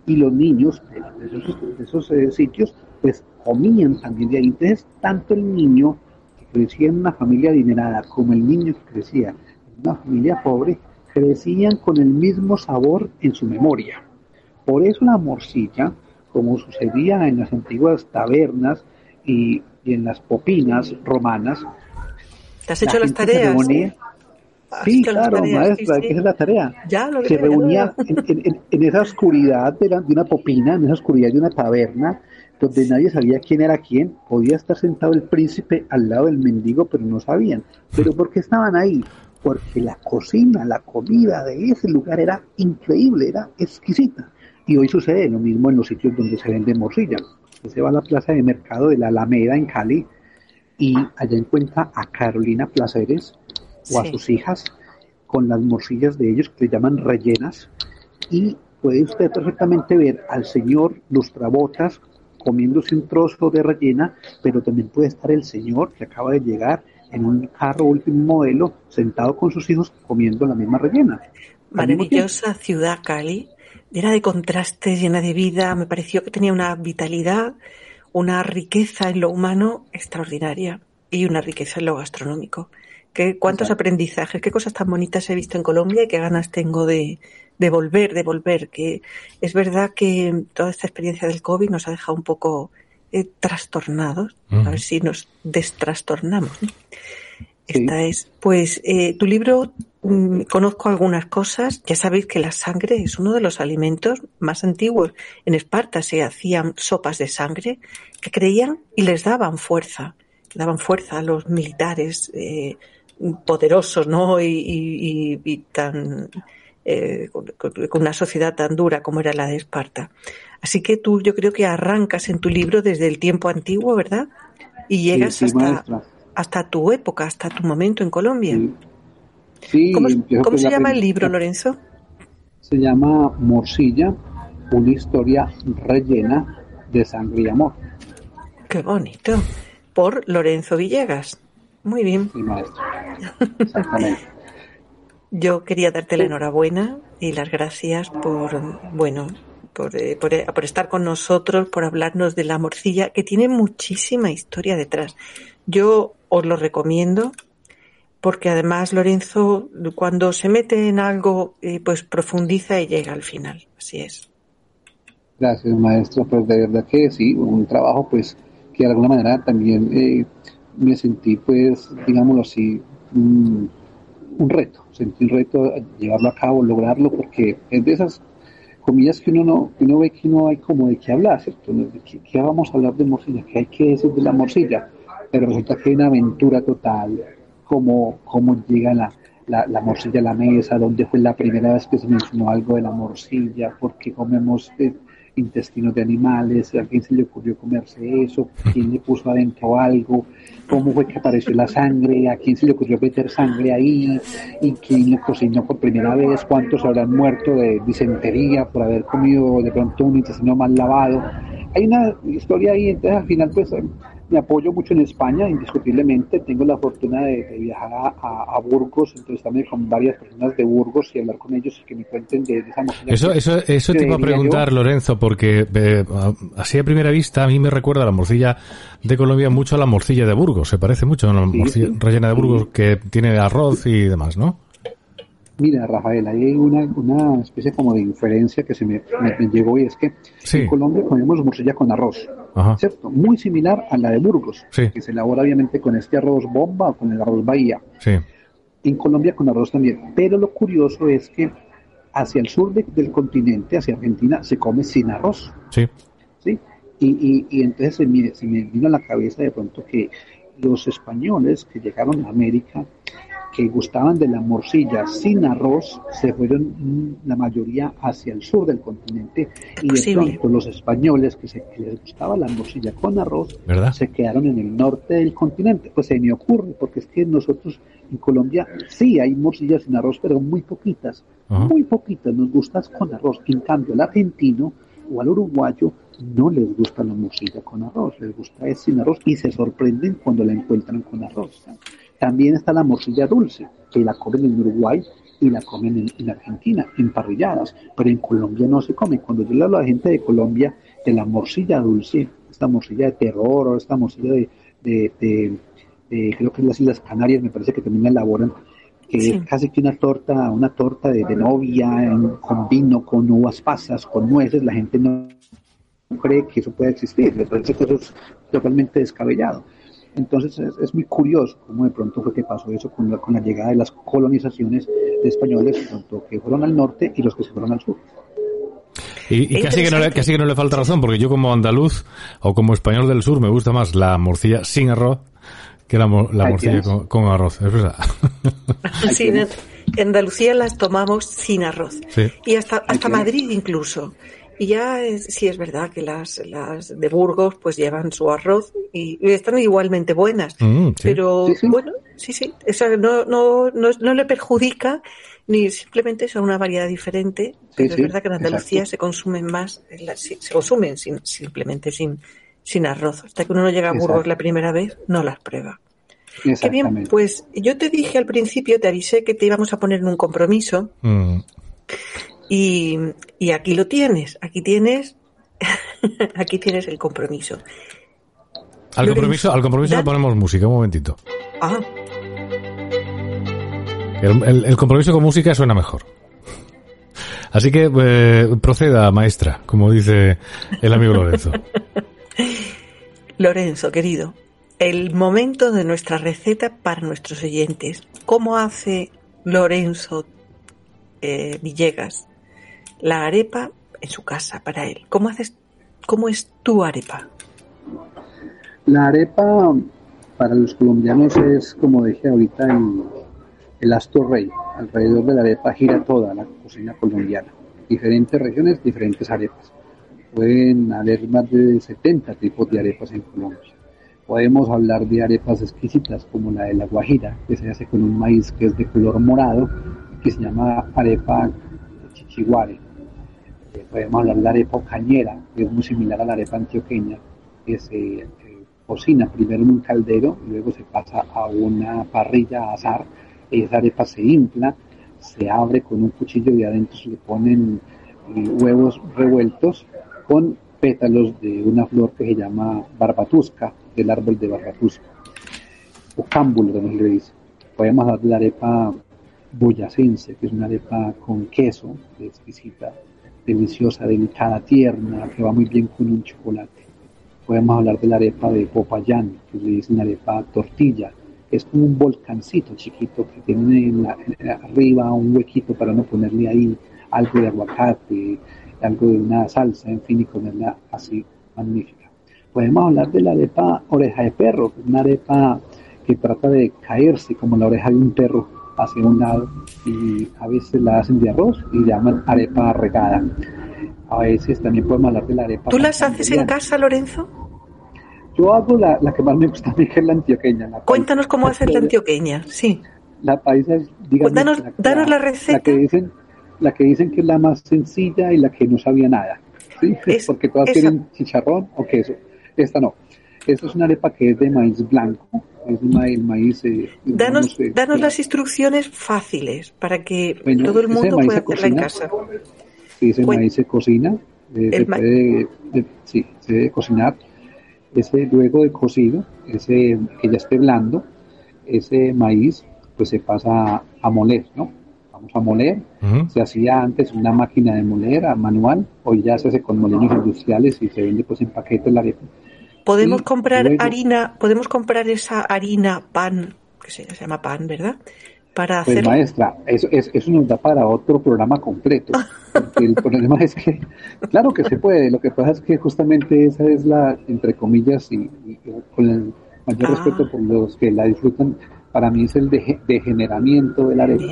D: y los niños de esos, de esos eh, sitios pues comían también de ahí. Entonces, tanto el niño que crecía en una familia adinerada como el niño que crecía en una familia pobre, crecían con el mismo sabor en su memoria. Por eso la morcilla, como sucedía en las antiguas tabernas y, en las popinas romanas,
C: ¿Te has hecho las tareas?
D: sí, claro, maestra, sí, es la tarea.
C: Ya,
D: se reunía en, esa oscuridad de, de, una popina, en esa oscuridad de una taberna, donde nadie sabía quién era quién. Podía estar sentado el príncipe al lado del mendigo, pero no sabían. ¿Pero por qué estaban ahí? Porque la cocina, la comida de ese lugar era increíble, era exquisita. Y hoy sucede lo mismo en los sitios donde se vende morcilla. Usted se va a la plaza de mercado de la Alameda en Cali y allá encuentra a Carolina Placeres o a sus hijas con las morcillas de ellos que le llaman rellenas y puede usted perfectamente ver al señor Lustrabotas comiéndose un trozo de rellena, pero también puede estar el señor que acaba de llegar en un carro último modelo, sentado con sus hijos comiendo la misma rellena.
C: Maravillosa ciudad Cali, llena de contrastes, llena de vida, me pareció que tenía una vitalidad, una riqueza en lo humano extraordinaria y una riqueza en lo gastronómico. ¿Qué, ¿Cuántos aprendizajes, qué cosas tan bonitas he visto en Colombia y qué ganas tengo de, de volver, de volver, que es verdad que toda esta experiencia del COVID nos ha dejado un poco eh, trastornados, a ver si nos destrastornamos. Esta es, pues, eh, tu libro, mm, conozco algunas cosas, ya sabéis que la sangre es uno de los alimentos más antiguos. En Esparta se hacían sopas de sangre que creían y les daban fuerza, daban fuerza a los militares eh, poderosos, ¿no? y tan eh, con, una sociedad tan dura como era la de Esparta. Así que tú yo creo que arrancas en tu libro desde el tiempo antiguo, ¿verdad? Y llegas hasta, hasta tu época, hasta tu momento en Colombia. ¿Cómo, se llama el libro, Lorenzo?
D: Se llama Morcilla, una historia rellena de sangre y amor.
C: Qué bonito. Por Lorenzo Villegas. Muy bien.
D: Sí, maestro. Exactamente.
C: Yo quería darte la enhorabuena y las gracias por, bueno, por, eh, por, eh, por, estar con nosotros, por hablarnos de la morcilla, que tiene muchísima historia detrás. Yo os lo recomiendo porque además Lorenzo, cuando se mete en algo, eh, pues profundiza y llega al final. Así es.
D: Gracias, maestro. Pues de verdad que sí, un trabajo pues que de alguna manera también eh, me sentí pues, digámoslo así, un, un reto. Sentí un reto llevarlo a cabo, lograrlo, porque es de esas comillas que uno no, uno ve que no hay como de qué hablar, ¿cierto? ¿De qué, qué, vamos a hablar de morcilla? ¿Qué hay que decir de la morcilla? Pero resulta que hay una aventura total, cómo, cómo llega la, la, la, morcilla a la mesa, dónde fue la primera vez que se mencionó algo de la morcilla, por qué comemos eh, intestinos de animales, a quién se le ocurrió comerse eso, quién le puso adentro algo, cómo fue que apareció la sangre, a quién se le ocurrió meter sangre ahí, y quién le cocinó por primera vez, cuántos habrán muerto de disentería por haber comido de pronto un intestino mal lavado. Hay una historia ahí, entonces al final pues me apoyo mucho en España, indiscutiblemente. Tengo la fortuna de, de viajar a, a, a, Burgos, entrevistarme con varias personas de Burgos y hablar con ellos y que me cuenten de, de esa.
B: Eso, eso, eso te iba a preguntar, yo. Lorenzo, porque eh, así a primera vista a mí me recuerda la morcilla de Colombia mucho a la morcilla de Burgos. Se parece mucho a la sí, morcilla sí. rellena de Burgos que tiene arroz y demás, ¿no?
D: Mira, Rafael, hay una, una especie como de inferencia que se me, me, me llegó y es que sí. en Colombia comemos morcilla con arroz,
B: Ajá.
D: ¿cierto? Muy similar a la de Burgos,
B: sí.
D: que se elabora obviamente con este arroz bomba o con el arroz bahía.
B: Sí.
D: En Colombia con arroz también. Pero lo curioso es que hacia el sur de, del continente, hacia Argentina, se come sin arroz.
B: Sí.
D: ¿sí? Y, y, y entonces se me, se me vino a la cabeza de pronto que los españoles que llegaron a América que gustaban de la morcilla sin arroz se fueron la mayoría hacia el sur del continente y de pronto los españoles que, se, que, les gustaba la morcilla con arroz
B: ¿verdad?
D: se quedaron en el norte del continente. Pues se me ocurre, porque es que nosotros en Colombia sí hay morcillas sin arroz, pero muy poquitas, uh -huh. muy poquitas, nos gustan con arroz. En cambio, al argentino o al uruguayo no les gusta la morcilla con arroz, les gusta es sin arroz y se sorprenden cuando la encuentran con arroz. También está la morcilla dulce, que la comen en Uruguay y la comen en, en, Argentina, en parrilladas, pero en Colombia no se come. Cuando yo le hablo a la gente de Colombia de la morcilla dulce, esta morcilla de terror o esta morcilla de, de, de, de creo que en las Islas Canarias me parece que también la elaboran, que sí. es casi que una torta, una torta de, novia en, con vino, con uvas pasas, con nueces, la gente no cree que eso pueda existir, me parece que eso es totalmente descabellado. Entonces es, es, muy curioso cómo de pronto fue que pasó eso con la, con la llegada de las colonizaciones de españoles, tanto que fueron al norte y los que se fueron al sur.
B: Y, y casi, que no le, casi que no le falta razón, porque yo como andaluz o como español del sur me gusta más la morcilla sin arroz que la, la morcilla con, con, arroz, es verdad.
C: Sí, en Andalucía las tomamos sin arroz.
B: Sí.
C: Y hasta, hasta Madrid incluso. Y ya es, sí es verdad que las, las de Burgos pues llevan su arroz y, y están igualmente buenas.
B: Mm, sí.
C: Pero
D: sí, sí.
C: bueno, sí, sí, esa no, no, no, no, le perjudica ni simplemente son una variedad diferente. pero es verdad que en Andalucía exacto. se consumen más, se consumen sin, simplemente sin, sin arroz. Hasta que uno no llega a Burgos exacto. la primera vez, no las prueba. Qué bien, pues yo te dije al principio, te avisé que te íbamos a poner en un compromiso.
B: Mm.
C: Y, y aquí lo tienes, aquí tienes, aquí tienes el compromiso.
B: Al compromiso, al compromiso le ponemos música, un momentito.
C: Ah.
B: El, el, el compromiso con música suena mejor. Así que eh, proceda, maestra, como dice el amigo Lorenzo.
C: Lorenzo, querido, el momento de nuestra receta para nuestros oyentes. ¿Cómo hace Lorenzo eh, Villegas la arepa en su casa para él. ¿Cómo haces, cómo es tu arepa?
D: La arepa para los colombianos es, como dije ahorita, el, el astro rey. Alrededor de la arepa gira toda la cocina colombiana. Diferentes regiones, diferentes arepas. Pueden haber más de 70 tipos de arepas en Colombia. Podemos hablar de arepas exquisitas como la de la guajira, que se hace con un maíz que es de color morado, que se llama arepa chichiguare eh, podemos hablar de la arepa cañera, que es muy similar a la arepa antioqueña, que se eh, cocina primero en un caldero y luego se pasa a una parrilla a asar, esa arepa se infla, se abre con un cuchillo y adentro se le ponen eh, huevos revueltos con pétalos de una flor que se llama barbatusca, del árbol de barbatusca, o cámbulo también le dice. Podemos hablar de la arepa boyacense, que es una arepa con queso, exquisita, deliciosa, delicada, tierna, que va muy bien con un chocolate. Podemos hablar de la arepa de Popayán, que le dicen arepa tortilla, que es como un volcancito chiquito que tiene arriba un huequito para no ponerle ahí algo de aguacate, algo de una salsa, en fin, y comerla así magnífica. Podemos hablar de la arepa oreja de perro, una arepa que trata de caerse como la oreja de un perro hacia un lado y a veces la hacen de arroz y llaman arepa regada. A veces también podemos hablar de la arepa.
C: ¿Tú las haces en casa, Lorenzo?
D: Yo hago la, que más me gusta a mí, que es la antioqueña.
C: Cuéntanos cómo haces la antioqueña, sí.
D: La paisa es,
C: digamos, pues danos, la, receta.
D: La que, dicen, la que dicen que es la más sencilla y la que no sabía nada. ¿sí? Porque todas tienen chicharrón o queso. Esta no. Esta es una arepa que es de maíz blanco. Es el maíz. Eh,
C: danos, danos las instrucciones fáciles para que todo el mundo pueda hacerla en casa.
D: Sí, ese maíz se cocina. Eh, se puede, sí, se debe cocinar. Ese luego de cocido, ese que ya esté blando, ese maíz pues se pasa a moler, ¿no? Vamos a moler. Se hacía antes una máquina de moler a manual, hoy ya se hace con molinos industriales y se vende pues en paquetes la arepa
C: Podemos comprar harina, podemos comprar esa harina pan, que se llama pan, ¿verdad? Para
D: pues maestra, eso, eso nos da para otro programa completo. el problema es que, claro que se puede, lo que pasa es que justamente esa es la, entre comillas, y, con el mayor ah. respeto por los que la disfrutan, para mí es el degeneramiento de la arepa.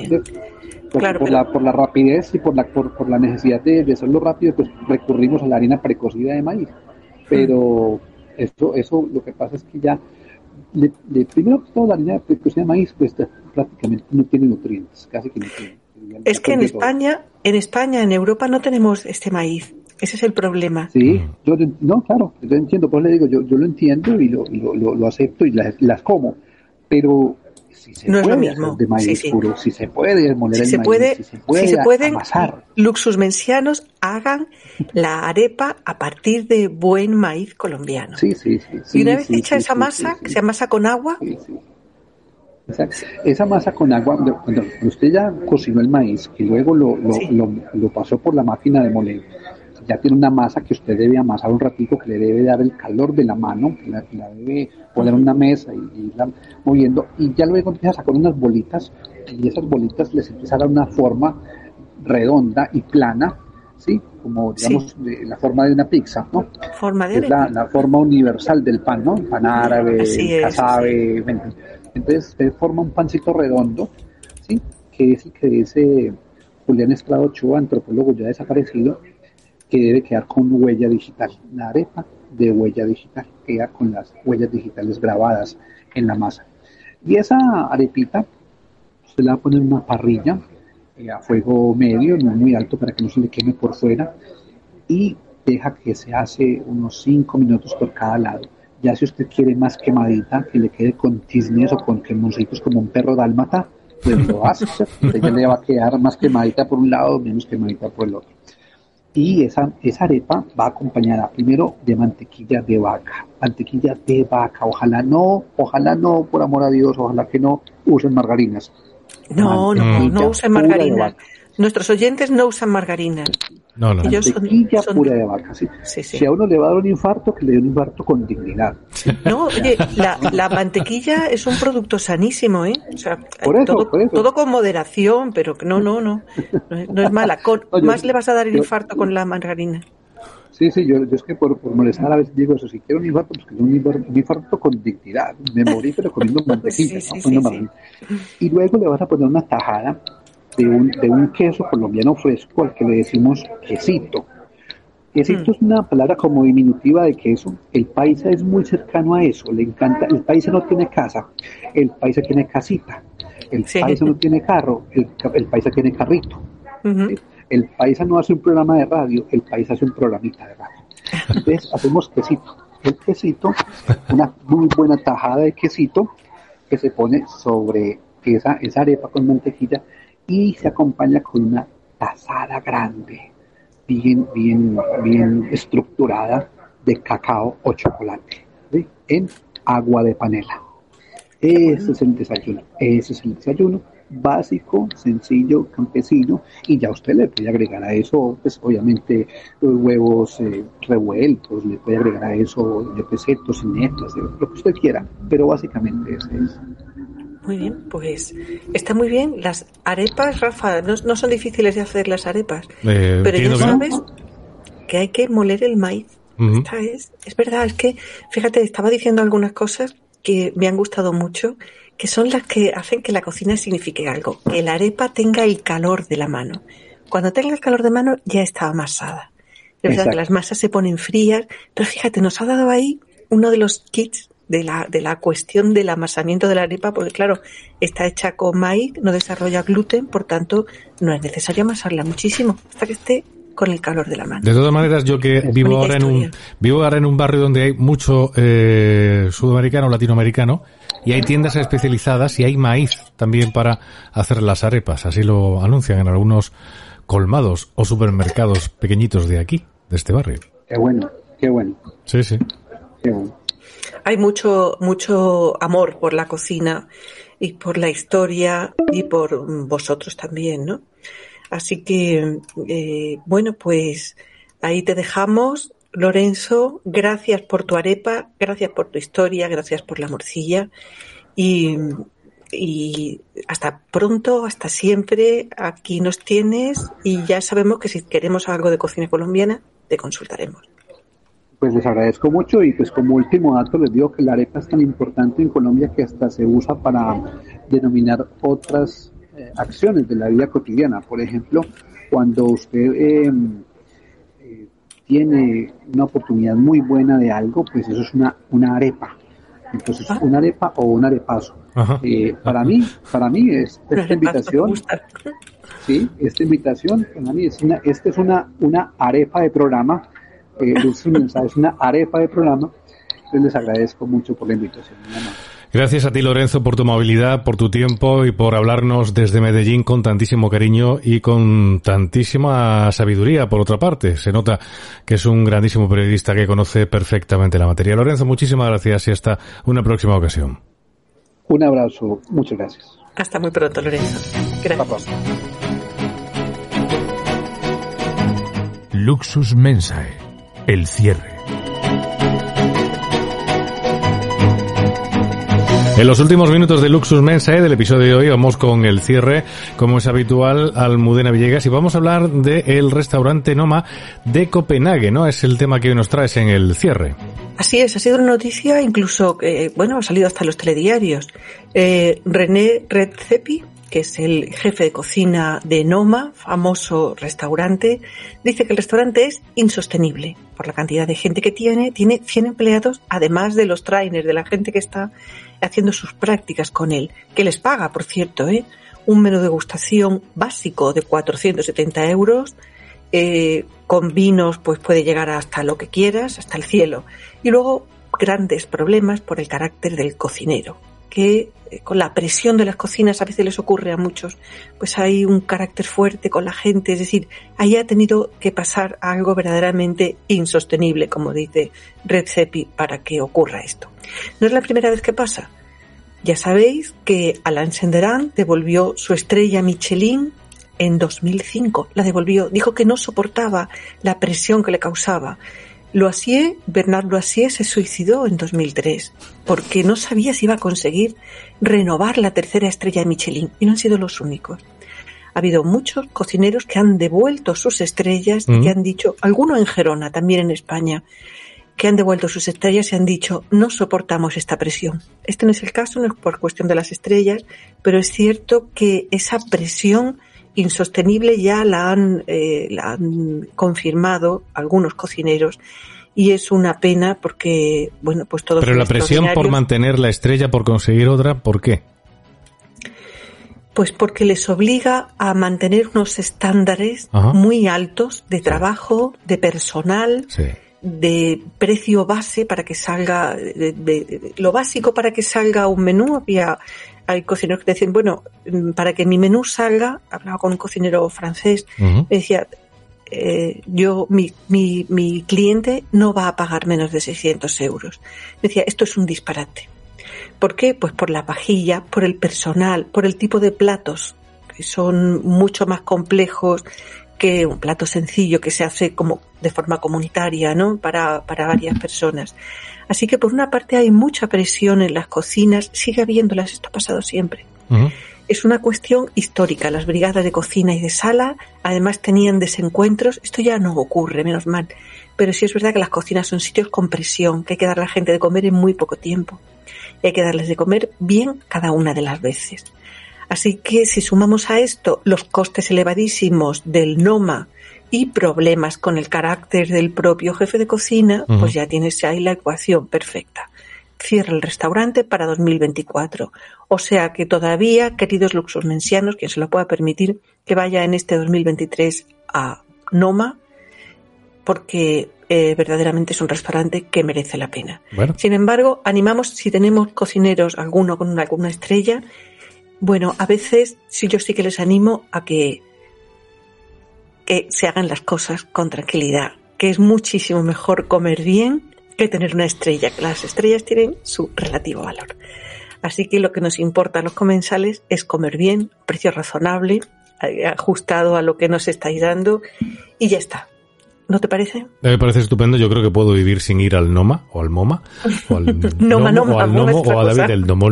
D: Claro, por, la, por la rapidez y por la, por, la necesidad de, de, hacerlo rápido, pues recurrimos a la harina precocida de maíz. Pero, eso, eso lo que pasa es que ya, le, primero que todo, la harina de maíz pues, prácticamente no tiene nutrientes, casi que no tiene.
C: Es que en España, en España, en Europa no tenemos este maíz. Ese es el problema.
D: Sí, yo, no, claro, yo entiendo, pues le digo, yo, yo lo entiendo y lo, lo, lo, acepto y las, las como, pero si se
C: no
D: puede
C: es lo mismo.
D: de maíz puro, si se puede moler
C: si
D: el
C: se puede,
D: si se puede
C: si se pueden, luxusmensianos hagan la arepa a partir de buen maíz colombiano.
D: Sí, sí, sí.
C: y una vez hecha esa masa, que se amasa con agua.
D: Esa masa con agua, cuando usted ya cocinó el maíz y luego lo, lo, lo, lo pasó por la máquina de moler, ya tiene una masa que usted debe amasar un ratito, que le debe dar el calor de la mano, que la, debe poner una mesa y, irla moviendo, y ya luego empieza a sacar unas bolitas, y esas bolitas les empieza a dar una forma redonda y plana, ¿sí? Como, digamos, de, la forma de una pizza, ¿no?
C: Forma de
D: es la, la, forma universal del pan, ¿no? Pan árabe, casabe, entonces usted forma un pancito redondo, ¿sí? Que es el que dice Julián Estrada Ochoa, antropólogo ya desaparecido, que debe quedar con huella digital. La arepa de huella digital queda con las huellas digitales grabadas en la masa. Y esa arepita, usted la va a poner en una parrilla eh, a fuego medio, no muy alto para que no se le queme por fuera, y deja que se hace unos 5 minutos por cada lado. Ya si usted quiere más quemadita, que le quede con tisnes o con quemoncitos como un perro dálmata, pues lo hace. Ella le va a quedar más quemadita por un lado, menos quemadita por el otro y esa, esa arepa va acompañada primero de mantequilla de vaca, mantequilla de vaca, ojalá no, ojalá no, por amor a Dios, ojalá que no usen margarinas.
C: No, no, no usen margarina. Nuestros oyentes no usan margarina.
D: No, no. Mantequilla pura de vaca, sí. Si a uno le va a dar un infarto, que le dé un infarto con dignidad.
C: No, oye, la, la mantequilla es un producto sanísimo, ¿eh? O sea, todo, todo, con moderación, pero no, no, no. No, es mala. Con, más le vas a dar el infarto con la margarina.
D: Sí, sí, yo, yo es que por, por, molestar a veces digo eso, si quiero un infarto, pues que un infarto, un infarto con dignidad. Me morí, pero comiendo mantequilla, ¿no? Y luego le vas a poner una tajada de un, de un queso colombiano fresco al que le decimos quesito. Quesito mm. es una palabra como diminutiva de queso. El paisa es muy cercano a eso. Le encanta. El paisa no tiene casa. El paisa tiene casita. El paisa no tiene carro. El, el paisa tiene carrito. El paisa no hace un programa de radio. El paisa hace un programita de radio. Entonces hacemos quesito. El quesito, una muy buena tajada de quesito que se pone sobre esa, esa arepa con mantequilla y se acompaña con una tazada grande, bien, bien, bien estructurada de cacao o chocolate, en agua de panela. Ese es el desayuno, ese es el desayuno básico, sencillo, campesino, y ya usted le puede agregar a eso, pues obviamente, huevos eh, revueltos, le puede agregar a eso, yo qué sé, lo que usted quiera, pero básicamente ese es.
C: Muy bien, pues está muy bien. Las arepas, Rafa, no, son difíciles de hacer las arepas, eh, pero ya sabes que hay que moler el maíz. es, es verdad, es que, fíjate, estaba diciendo algunas cosas que me han gustado mucho que son las que hacen que la cocina signifique algo, que la arepa tenga el calor de la mano. Cuando tenga el calor de mano ya está amasada. Es verdad que las masas se ponen frías, pero fíjate, nos ha dado ahí uno de los kits de la, de la cuestión del amasamiento de la arepa, porque claro, está hecha con maíz, no desarrolla gluten, por tanto, no es necesario amasarla muchísimo hasta que esté con el calor de la mano.
B: De todas maneras, yo que vivo ahora en un vivo ahora en un barrio donde hay mucho eh, sudamericano, latinoamericano, y hay tiendas especializadas y hay maíz también para hacer las arepas. Así lo anuncian en algunos colmados o supermercados pequeñitos de aquí, de este barrio.
D: Qué bueno, qué bueno.
B: Sí, sí.
C: Hay mucho, mucho amor por la cocina y por la historia y por vosotros también, ¿no? Así que, eh, bueno, pues ahí te dejamos. Lorenzo, gracias por tu arepa, gracias por tu historia, gracias por la morcilla y, y, hasta pronto, hasta siempre. Aquí nos tienes y ya sabemos que si queremos algo de cocina colombiana, te consultaremos.
D: Pues les agradezco mucho y pues como último dato les digo que la arepa es tan importante en Colombia que hasta se usa para denominar otras eh, acciones de la vida cotidiana. Por ejemplo, cuando usted eh, tiene una oportunidad muy buena de algo, pues eso es una, una arepa. Entonces, ah. una arepa o un arepazo. Eh, para mí, para mí es esta invitación, sí, esta invitación, para mí es una, esta es una, una arepa de programa, eh, es una arepa de programa. Entonces les agradezco mucho por la invitación.
B: Gracias a ti, Lorenzo, por tu movilidad, por tu tiempo y por hablarnos desde Medellín con tantísimo cariño y con tantísima sabiduría, por otra parte. Se nota que es un grandísimo periodista que conoce perfectamente la materia. Lorenzo, muchísimas gracias y hasta una próxima ocasión.
D: Un abrazo. Muchas gracias.
C: Hasta muy pronto, Lorenzo. Gracias.
A: Luxus Mensae. El cierre.
B: En los últimos minutos de Luxus Mensae del episodio de hoy vamos con el cierre, como es habitual, Almudena Villegas y vamos a hablar del restaurante Noma de Copenhague, ¿no? Es el tema que hoy nos traes en el cierre.
C: Así es, ha sido una noticia incluso, eh, bueno, ha salido hasta los telediarios. Eh, René Redzepi, que es el jefe de cocina de Noma, famoso restaurante, dice que el restaurante es insostenible por la cantidad de gente que tiene. Tiene 100 empleados, además de los trainers, de la gente que está haciendo sus prácticas con él, que les paga, por cierto, ¿eh? un menú de degustación básico de 470 euros, eh, con vinos pues puede llegar hasta lo que quieras, hasta el cielo. Y luego grandes problemas por el carácter del cocinero, que eh, con la presión de las cocinas a veces les ocurre a muchos, pues hay un carácter fuerte con la gente, es decir, ahí ha tenido que pasar algo verdaderamente insostenible, como dice Red para que ocurra esto. No es la primera vez que pasa. Ya sabéis que Alain Senderan devolvió su estrella Michelin en 2005. La devolvió. Dijo que no soportaba la presión que le causaba. Loisier, Bernard Loisier se suicidó en 2003 porque no sabía si iba a conseguir renovar la tercera estrella de Michelin y no han sido los únicos. Ha habido muchos cocineros que han devuelto sus estrellas y que han dicho, algunos en Gerona, también en España, que han devuelto sus estrellas y han dicho no soportamos esta presión. Este no es el caso, no es por cuestión de las estrellas, pero es cierto que esa presión insostenible ya la han, eh, la han confirmado algunos cocineros y es una pena porque, bueno, pues todo.
B: Pero la presión por mantener la estrella, por conseguir otra, ¿por qué?
C: Pues porque les obliga a mantener unos estándares muy altos de trabajo, de personal. Sí de precio base para que salga, de, lo básico para que salga un menú. Había, hay cocineros que decían, bueno, para que mi menú salga, hablaba con un cocinero francés, me decía, eh, yo, mi, mi, mi cliente no va a pagar menos de 600 euros. Decía, esto es un disparate. ¿Por qué? Pues por la pajilla, por el personal, por el tipo de platos, que son mucho más complejos que un plato sencillo que se hace como de forma comunitaria, ¿no? Para, para varias personas. Así que por una parte hay mucha presión en las cocinas, sigue habiéndolas, esto ha pasado siempre. Es una cuestión histórica. Las brigadas de cocina y de sala además tenían desencuentros. Esto ya no ocurre, menos mal. Pero sí es verdad que las cocinas son sitios con presión, que hay que dar a la gente de comer en muy poco tiempo. Y hay que darles de comer bien cada una de las veces. Así que si sumamos a esto los costes elevadísimos del NOMA y problemas con el carácter del propio jefe de cocina, pues ya tienes ahí la ecuación perfecta cierra el restaurante para 2024. O sea que todavía, queridos luxusmensianos, quien se lo pueda permitir, que vaya en este 2023 a Noma, porque eh, verdaderamente es un restaurante que merece la pena. Sin embargo, animamos, si tenemos cocineros, alguno con alguna estrella, bueno, a veces sí yo sí que les animo a que, que se hagan las cosas con tranquilidad, que es muchísimo mejor comer bien que tener una estrella, que las estrellas tienen su relativo valor. Así que lo que nos importa a los comensales es comer bien, precio razonable, eh, ajustado a lo que nos estáis dando y ya está. ¿No te parece?
B: Me parece estupendo. Yo creo que puedo vivir sin ir al Noma o al MoMA o al
C: Noma, Noma,
B: o al Nomo o a David del Nomo.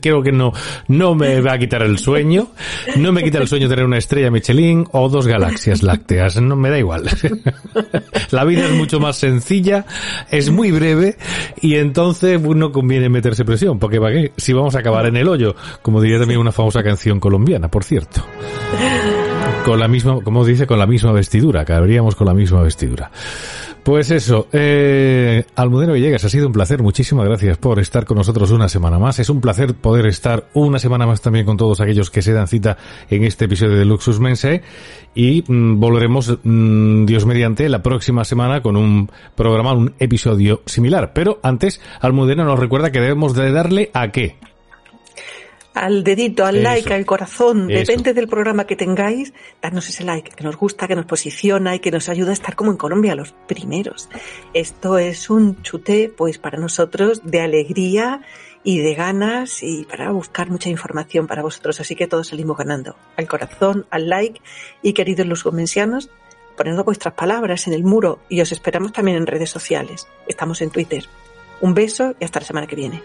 B: Creo que no, no me va a quitar el sueño. No me quita el sueño tener una estrella Michelin o dos galaxias lácteas. No me da igual. La vida es mucho más sencilla, es muy breve y entonces no conviene meterse presión. Porque ¿para qué? Si vamos a acabar en el hoyo, como diría también una famosa canción colombiana, por cierto. Con la misma, como dice, con la misma vestidura, cabríamos con la misma vestidura. Pues eso, eh, Almudena Villegas, ha sido un placer. Muchísimas gracias por estar con nosotros una semana más. Es un placer poder estar una semana más también con todos aquellos que se dan cita en este episodio de Luxus Mense. Y mm, volveremos, mm, Dios mediante, la próxima semana con un programa, un episodio similar. Pero antes, Almudena nos recuerda que debemos de darle a qué
C: al dedito, al like, al corazón, depende del programa que tengáis, darnos ese like que nos gusta, que nos posiciona y que nos ayuda a estar como en Colombia, los primeros. Esto es un chute, pues para nosotros, de alegría y de ganas y para buscar mucha información para vosotros. Así que todos salimos ganando. Al corazón, al like y queridos los comensianos, poniendo vuestras palabras en el muro y os esperamos también en redes sociales. Estamos en Twitter. Un beso y hasta la semana que viene.